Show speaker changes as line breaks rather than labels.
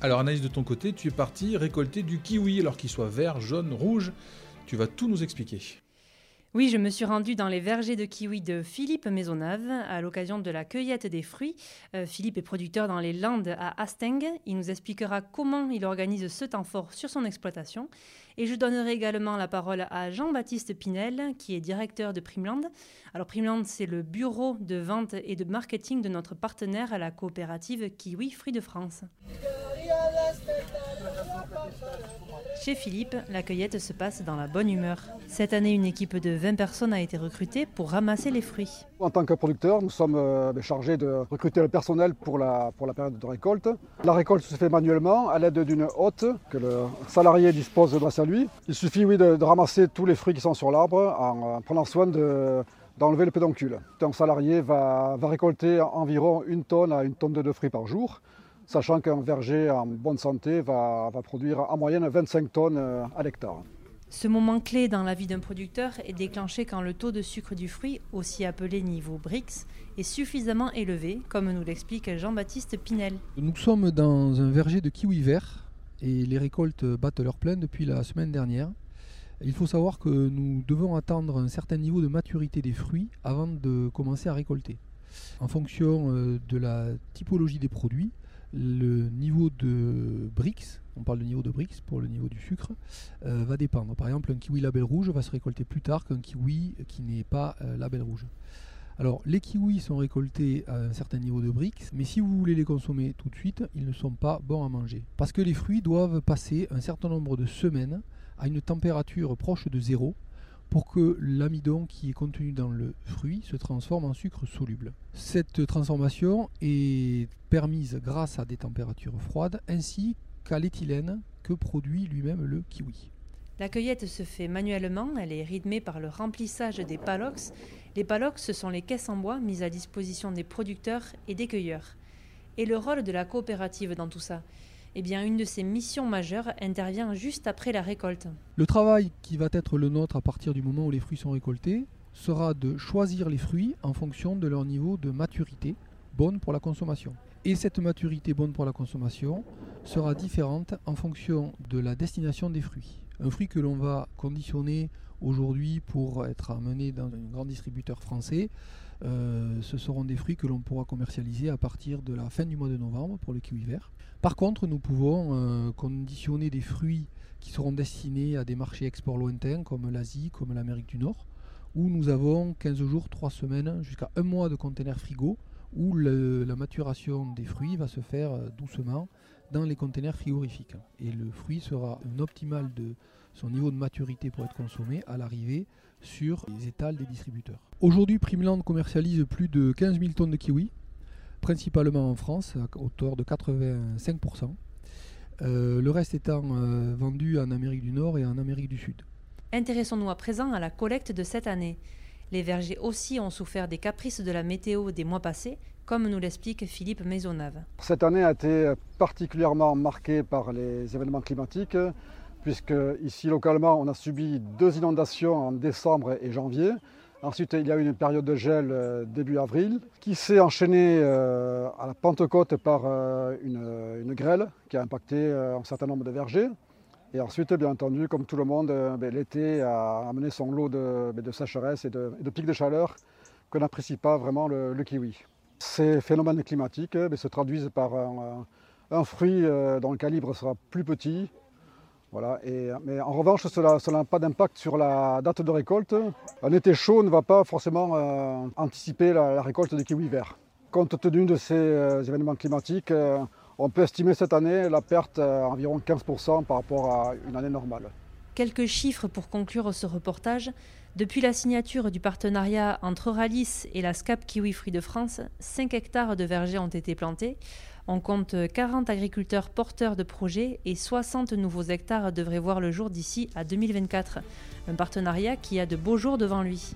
Alors Anaïs, de ton côté, tu es parti récolter du kiwi, alors qu'il soit vert, jaune, rouge. Tu vas tout nous expliquer.
Oui, je me suis rendue dans les vergers de kiwi de Philippe Maisonneuve à l'occasion de la cueillette des fruits. Euh, Philippe est producteur dans les Landes à Asteng. Il nous expliquera comment il organise ce temps fort sur son exploitation. Et je donnerai également la parole à Jean-Baptiste Pinel, qui est directeur de Primland. Alors Primland, c'est le bureau de vente et de marketing de notre partenaire à la coopérative Kiwi Fruits de France. Chez Philippe, la cueillette se passe dans la bonne humeur. Cette année, une équipe de 20 personnes a été recrutée pour ramasser les fruits.
En tant que producteur, nous sommes euh, ben, chargés de recruter le personnel pour la, période de récolte. La récolte se fait manuellement à l'aide d'une hotte que le salarié dispose grâce à lui. Il suffit de, ramasser tous les fruits qui sont sur l'arbre en, prenant soin d'enlever le pédoncule. Un salarié va, récolter environ une tonne à une tonne de fruits par jour sachant qu'un verger en bonne santé va, produire en moyenne 25 tonnes euh, à l'hectare.
Ce moment clé dans la vie d'un producteur est déclenché quand le taux de sucre du fruit, aussi appelé niveau BRICS, est suffisamment élevé, comme nous l'explique Jean-Baptiste Pinel.
Nous sommes dans un verger de kiwi vert et les récoltes battent leur plein depuis la semaine dernière. Il faut savoir que nous devons attendre un certain niveau de maturité des fruits avant de commencer à récolter. En fonction euh, de la typologie des produits, le niveau de BRICS, on parle de niveau de BRICS pour le niveau du sucre, euh, va dépendre. Par exemple, un kiwi label rouge va se récolter plus tard qu'un kiwi qui n'est pas euh, label rouge. Alors, les kiwis sont récoltés à un certain niveau de BRICS, mais si vous voulez les consommer tout de suite, ils ne sont pas bons à manger. Parce que les fruits doivent passer un certain nombre de semaines à une température proche de zéro pour que l'amidon qui est contenu dans le fruit se transforme en sucre soluble. Cette transformation est permise grâce à des températures froides ainsi qu'à l'éthylène que produit lui-même le kiwi.
La cueillette se fait manuellement, elle est rythmée par le remplissage des palox. Les palox, ce sont les caisses en bois mises à disposition des producteurs et des cueilleurs. Et le rôle de la coopérative dans tout ça? Eh bien, une de ces missions majeures intervient juste après la récolte.
Le travail qui va être le nôtre à partir du moment où les fruits sont récoltés sera de choisir les fruits en fonction de leur niveau de maturité bonne pour la consommation. Et cette maturité bonne pour la consommation sera différente en fonction de la destination des fruits. Un fruit que l'on va conditionner aujourd'hui pour être amené dans un grand distributeur français, euh, ce seront des fruits que l'on pourra commercialiser à partir de la fin du mois de novembre pour le kiwi vert. Par contre, nous pouvons euh, conditionner des fruits qui seront destinés à des marchés export lointains comme l'Asie, comme l'Amérique du Nord, où nous avons 15 jours, 3 semaines, jusqu'à un mois de containers frigo, où la maturation des fruits va se faire euh, doucement dans les containers frigorifiques. Et le fruit sera un optimal de son niveau de maturité pour être consommé à l'arrivée sur les étals des distributeurs. Aujourd'hui, Primland commercialise plus de 15 000 tonnes de kiwis principalement en France, à hauteur de 85%. Euh, le reste étant euh, vendu en Amérique du Nord et en Amérique du Sud.
Intéressons-nous à présent à la collecte de cette année. Les vergers aussi ont souffert des caprices de la météo des mois passés, comme nous l'explique Philippe Maisonneuve.
Cette année a été particulièrement marquée par les événements climatiques, puisque ici localement on a subi deux inondations en décembre et janvier, Ensuite, il y a eu une période de gel euh, début avril qui s'est enchaînée euh, à la Pentecôte par euh, une, grêle qui a impacté un certain nombre de vergers. Et ensuite, bien entendu, comme tout le monde, ben, l'été a amené son lot de, ben, sécheresse et de, pics de chaleur que n'apprécie pas vraiment le, kiwi. Ces phénomènes climatiques ben, se traduisent par un fruit dont le calibre sera plus petit, voilà, mais en revanche, cela n'a pas d'impact sur la date de récolte. Un été chaud ne va pas forcément euh, anticiper la, récolte des kiwis verts. Compte tenu de ces euh, événements climatiques, euh, on peut estimer cette année la perte à environ 15% par rapport à une année normale.
Quelques chiffres pour conclure ce reportage. Depuis la signature du partenariat entre Ralis et la SCAP Kiwi Fruits de France, 5 hectares de vergers ont été plantés. On compte 40 agriculteurs porteurs de projets et 60 nouveaux hectares devraient voir le jour d'ici à 2024. Un partenariat qui a de beaux jours devant lui.